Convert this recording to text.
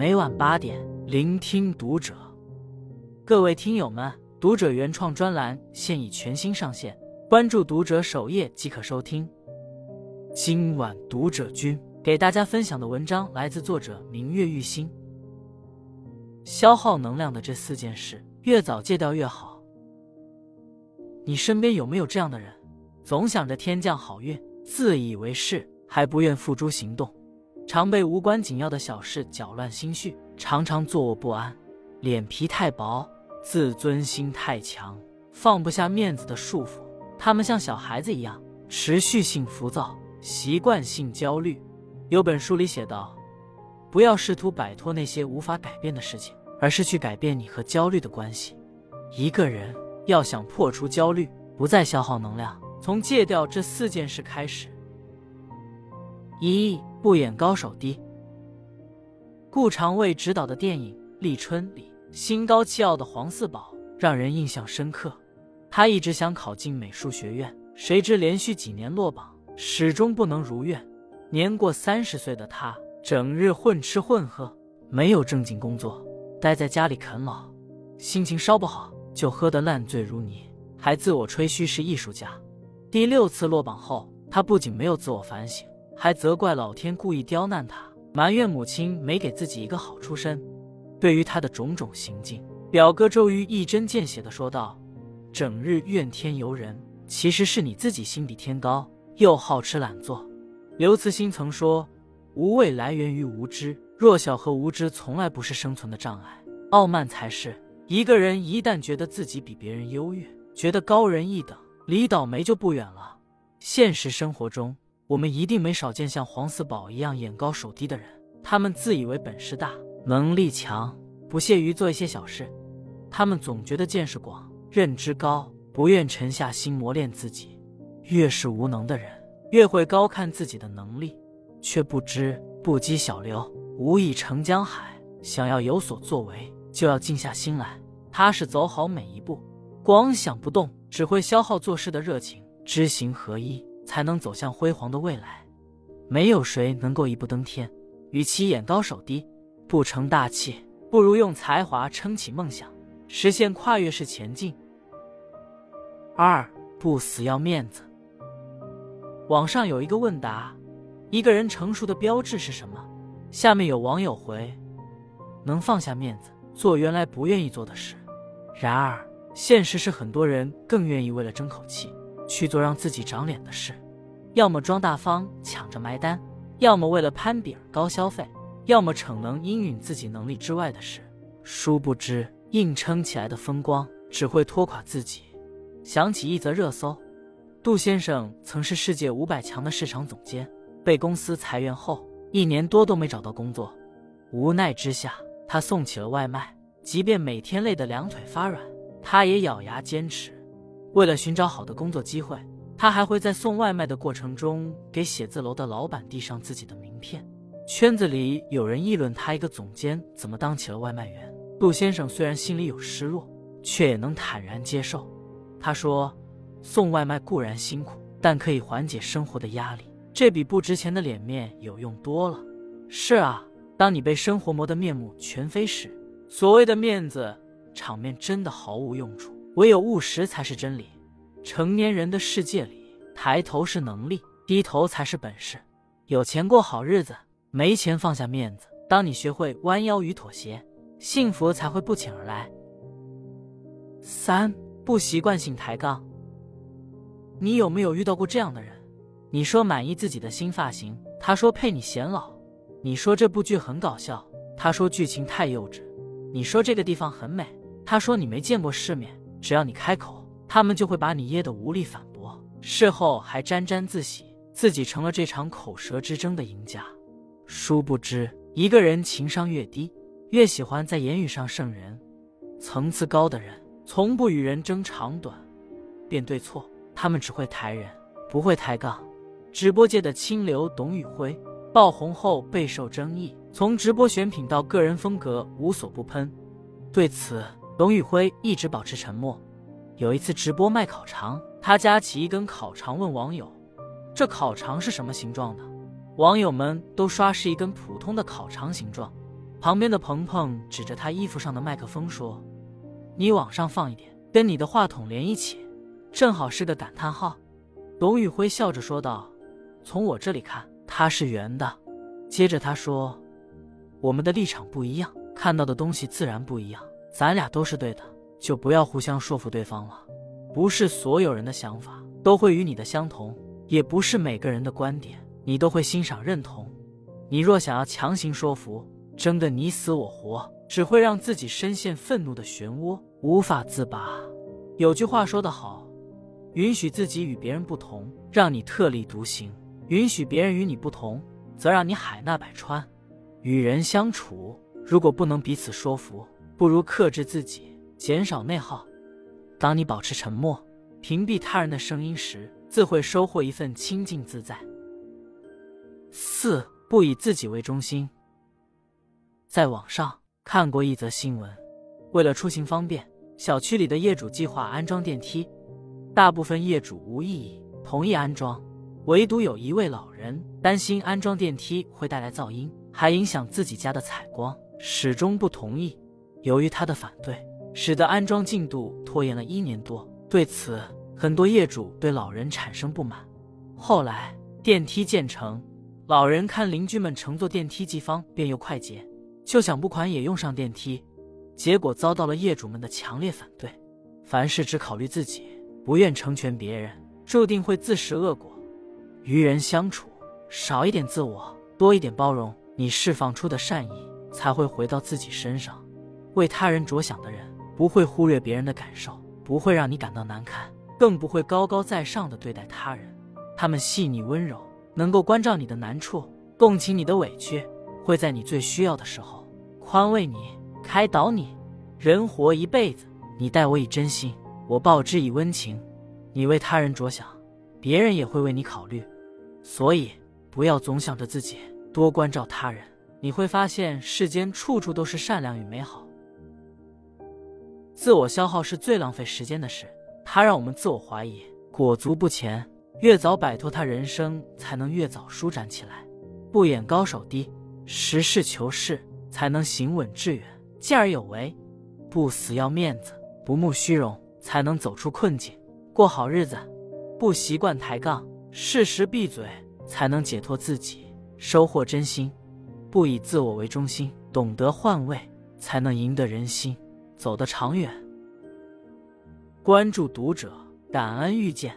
每晚八点，聆听读者。各位听友们，读者原创专栏现已全新上线，关注读者首页即可收听。今晚读者君给大家分享的文章来自作者明月玉心。消耗能量的这四件事，越早戒掉越好。你身边有没有这样的人，总想着天降好运，自以为是，还不愿付诸行动？常被无关紧要的小事搅乱心绪，常常坐卧不安，脸皮太薄，自尊心太强，放不下面子的束缚。他们像小孩子一样，持续性浮躁，习惯性焦虑。有本书里写道：“不要试图摆脱那些无法改变的事情，而是去改变你和焦虑的关系。”一个人要想破除焦虑，不再消耗能量，从戒掉这四件事开始。一不演高手低。顾长卫执导的电影《立春》里，心高气傲的黄四宝让人印象深刻。他一直想考进美术学院，谁知连续几年落榜，始终不能如愿。年过三十岁的他，整日混吃混喝，没有正经工作，待在家里啃老，心情稍不好就喝得烂醉如泥，还自我吹嘘是艺术家。第六次落榜后，他不仅没有自我反省。还责怪老天故意刁难他，埋怨母亲没给自己一个好出身。对于他的种种行径，表哥周瑜一针见血的说道：“整日怨天尤人，其实是你自己心比天高，又好吃懒做。”刘慈欣曾说：“无畏来源于无知，弱小和无知从来不是生存的障碍，傲慢才是。一个人一旦觉得自己比别人优越，觉得高人一等，离倒霉就不远了。”现实生活中。我们一定没少见像黄四宝一样眼高手低的人，他们自以为本事大、能力强，不屑于做一些小事。他们总觉得见识广、认知高，不愿沉下心磨练自己。越是无能的人，越会高看自己的能力，却不知不积小流，无以成江海。想要有所作为，就要静下心来，踏实走好每一步。光想不动，只会消耗做事的热情。知行合一。才能走向辉煌的未来。没有谁能够一步登天。与其眼高手低，不成大器，不如用才华撑起梦想，实现跨越式前进。二不死要面子。网上有一个问答：一个人成熟的标志是什么？下面有网友回：能放下面子，做原来不愿意做的事。然而，现实是很多人更愿意为了争口气。去做让自己长脸的事，要么装大方抢着埋单，要么为了攀比而高消费，要么逞能应允自己能力之外的事。殊不知，硬撑起来的风光只会拖垮自己。想起一则热搜：杜先生曾是世界五百强的市场总监，被公司裁员后，一年多都没找到工作。无奈之下，他送起了外卖，即便每天累得两腿发软，他也咬牙坚持。为了寻找好的工作机会，他还会在送外卖的过程中给写字楼的老板递上自己的名片。圈子里有人议论他一个总监怎么当起了外卖员。杜先生虽然心里有失落，却也能坦然接受。他说：“送外卖固然辛苦，但可以缓解生活的压力，这比不值钱的脸面有用多了。”是啊，当你被生活磨得面目全非时，所谓的面子场面真的毫无用处。唯有务实才是真理。成年人的世界里，抬头是能力，低头才是本事。有钱过好日子，没钱放下面子。当你学会弯腰与妥协，幸福才会不请而来。三不习惯性抬杠。你有没有遇到过这样的人？你说满意自己的新发型，他说配你显老；你说这部剧很搞笑，他说剧情太幼稚；你说这个地方很美，他说你没见过世面。只要你开口，他们就会把你噎得无力反驳，事后还沾沾自喜，自己成了这场口舌之争的赢家。殊不知，一个人情商越低，越喜欢在言语上胜人。层次高的人，从不与人争长短、辩对错，他们只会抬人，不会抬杠。直播界的清流董宇辉爆红后备受争议，从直播选品到个人风格无所不喷。对此，董宇辉一直保持沉默。有一次直播卖烤肠，他夹起一根烤肠问网友：“这烤肠是什么形状的？”网友们都刷是一根普通的烤肠形状。旁边的鹏鹏指着他衣服上的麦克风说：“你往上放一点，跟你的话筒连一起，正好是个感叹号。”董宇辉笑着说道：“从我这里看，它是圆的。”接着他说：“我们的立场不一样，看到的东西自然不一样。咱俩都是对的，就不要互相说服对方了。不是所有人的想法都会与你的相同，也不是每个人的观点你都会欣赏认同。你若想要强行说服，争得你死我活，只会让自己深陷愤怒的漩涡，无法自拔。有句话说得好。”允许自己与别人不同，让你特立独行；允许别人与你不同，则让你海纳百川。与人相处，如果不能彼此说服，不如克制自己，减少内耗。当你保持沉默，屏蔽他人的声音时，自会收获一份清静自在。四不以自己为中心。在网上看过一则新闻，为了出行方便，小区里的业主计划安装电梯。大部分业主无异议，同意安装，唯独有一位老人担心安装电梯会带来噪音，还影响自己家的采光，始终不同意。由于他的反对，使得安装进度拖延了一年多。对此，很多业主对老人产生不满。后来电梯建成，老人看邻居们乘坐电梯既方便又快捷，就想不款也用上电梯，结果遭到了业主们的强烈反对。凡事只考虑自己。不愿成全别人，注定会自食恶果。与人相处，少一点自我，多一点包容，你释放出的善意才会回到自己身上。为他人着想的人，不会忽略别人的感受，不会让你感到难堪，更不会高高在上的对待他人。他们细腻温柔，能够关照你的难处，共情你的委屈，会在你最需要的时候宽慰你、开导你。人活一辈子，你待我以真心。我报之以温情，你为他人着想，别人也会为你考虑，所以不要总想着自己，多关照他人，你会发现世间处处都是善良与美好。自我消耗是最浪费时间的事，它让我们自我怀疑，裹足不前。越早摆脱它，人生才能越早舒展起来。不眼高手低，实事求是，才能行稳致远，见而有为。不死要面子，不慕虚荣。才能走出困境，过好日子。不习惯抬杠，适时闭嘴，才能解脱自己，收获真心。不以自我为中心，懂得换位，才能赢得人心，走得长远。关注读者，感恩遇见。